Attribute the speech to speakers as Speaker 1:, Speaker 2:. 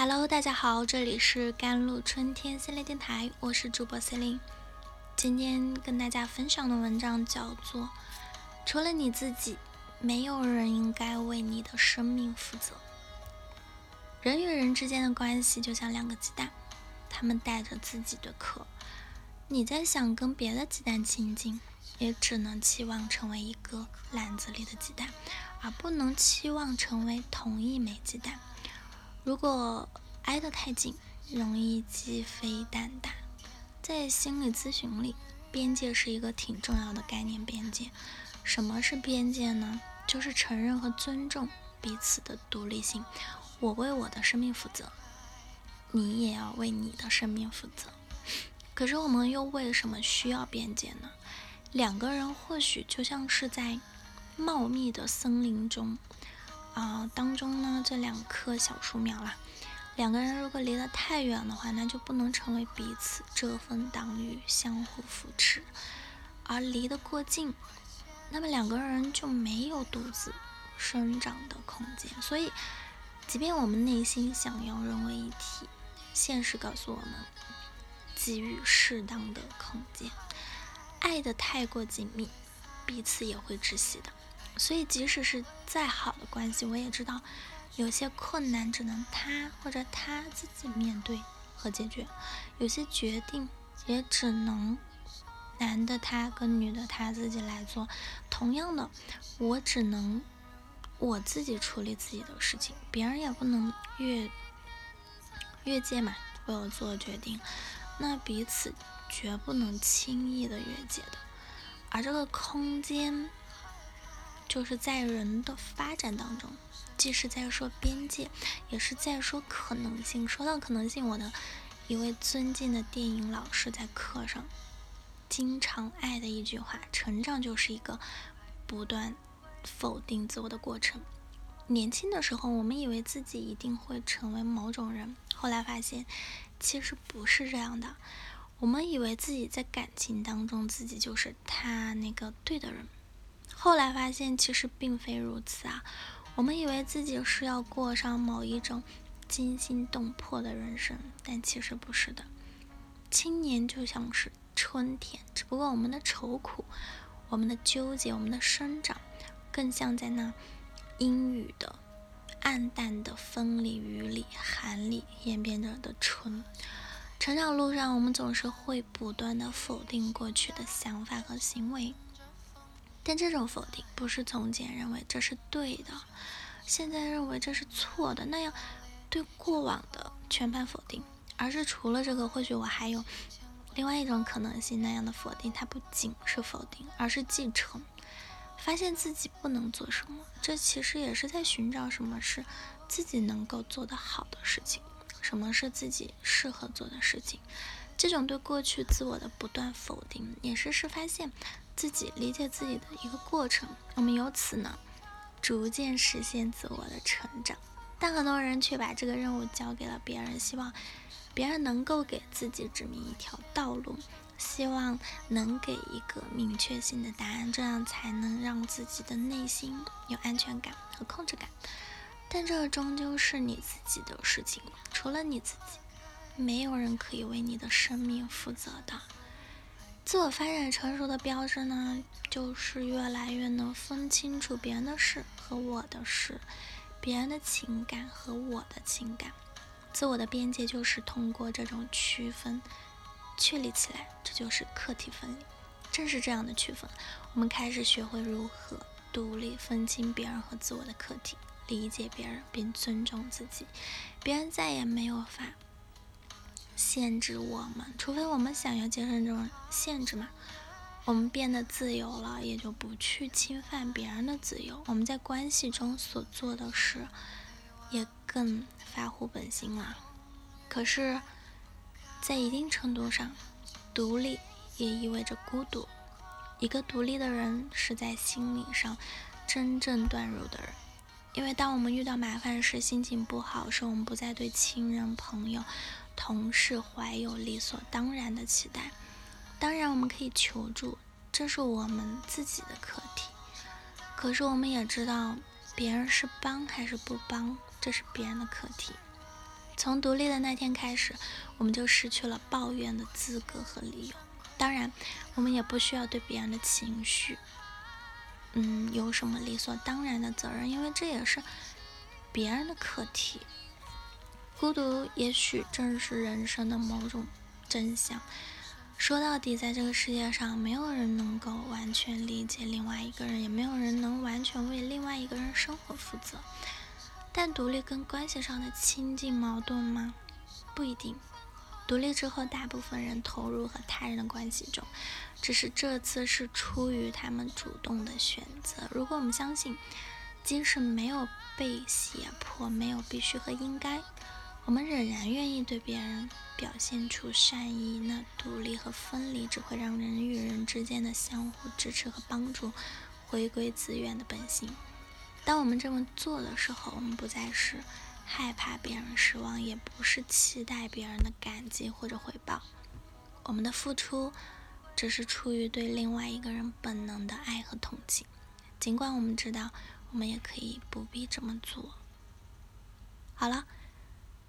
Speaker 1: Hello，大家好，这里是甘露春天心灵电台，我是主播 Celine。今天跟大家分享的文章叫做《除了你自己，没有人应该为你的生命负责》。人与人之间的关系就像两个鸡蛋，他们带着自己的壳。你在想跟别的鸡蛋亲近，也只能期望成为一个篮子里的鸡蛋，而不能期望成为同一枚鸡蛋。如果挨得太近，容易鸡飞蛋打。在心理咨询里，边界是一个挺重要的概念。边界，什么是边界呢？就是承认和尊重彼此的独立性。我为我的生命负责，你也要为你的生命负责。可是我们又为什么需要边界呢？两个人或许就像是在茂密的森林中。啊，当中呢，这两棵小树苗啦，两个人如果离得太远的话，那就不能成为彼此遮风挡雨、相互扶持；而离得过近，那么两个人就没有独自生长的空间。所以，即便我们内心想要融为一体，现实告诉我们，给予适当的空间。爱得太过紧密，彼此也会窒息的。所以，即使是再好的关系，我也知道有些困难只能他或者他自己面对和解决，有些决定也只能男的他跟女的他自己来做。同样的，我只能我自己处理自己的事情，别人也不能越越界嘛，为我做决定。那彼此绝不能轻易的越界的，而这个空间。就是在人的发展当中，既是在说边界，也是在说可能性。说到可能性，我的一位尊敬的电影老师在课上经常爱的一句话：成长就是一个不断否定自我的过程。年轻的时候，我们以为自己一定会成为某种人，后来发现其实不是这样的。我们以为自己在感情当中，自己就是他那个对的人。后来发现，其实并非如此啊！我们以为自己是要过上某一种惊心动魄的人生，但其实不是的。青年就像是春天，只不过我们的愁苦、我们的纠结、我们的生长，更像在那阴雨的、暗淡的风里、雨里、寒里演变着的春。成长路上，我们总是会不断的否定过去的想法和行为。但这种否定不是从前认为这是对的，现在认为这是错的，那样对过往的全盘否定，而是除了这个，或许我还有另外一种可能性。那样的否定，它不仅是否定，而是继承。发现自己不能做什么，这其实也是在寻找什么是自己能够做得好的事情，什么是自己适合做的事情。这种对过去自我的不断否定，也是是发现。自己理解自己的一个过程，我们由此呢，逐渐实现自我的成长。但很多人却把这个任务交给了别人，希望别人能够给自己指明一条道路，希望能给一个明确性的答案，这样才能让自己的内心有安全感和控制感。但这终究是你自己的事情，除了你自己，没有人可以为你的生命负责的。自我发展成熟的标志呢，就是越来越能分清楚别人的事和我的事，别人的情感和我的情感。自我的边界就是通过这种区分确立起来，这就是课题分离。正是这样的区分，我们开始学会如何独立分清别人和自我的课题，理解别人并尊重自己。别人再也没有法。限制我们，除非我们想要接受这种限制嘛。我们变得自由了，也就不去侵犯别人的自由。我们在关系中所做的事，也更发乎本心了。可是，在一定程度上，独立也意味着孤独。一个独立的人，是在心理上真正断入的人。因为当我们遇到麻烦时，心情不好时，我们不再对亲人、朋友。同事怀有理所当然的期待，当然我们可以求助，这是我们自己的课题。可是我们也知道，别人是帮还是不帮，这是别人的课题。从独立的那天开始，我们就失去了抱怨的资格和理由。当然，我们也不需要对别人的情绪，嗯，有什么理所当然的责任，因为这也是别人的课题。孤独也许正是人生的某种真相。说到底，在这个世界上，没有人能够完全理解另外一个人，也没有人能完全为另外一个人生活负责。但独立跟关系上的亲近矛盾吗？不一定。独立之后，大部分人投入和他人的关系中，只是这次是出于他们主动的选择。如果我们相信，即使没有被胁迫，没有必须和应该，我们仍然愿意对别人表现出善意，那独立和分离只会让人与人之间的相互支持和帮助回归自愿的本性。当我们这么做的时候，我们不再是。害怕别人失望，也不是期待别人的感激或者回报。我们的付出只是出于对另外一个人本能的爱和同情，尽管我们知道我们也可以不必这么做。好了，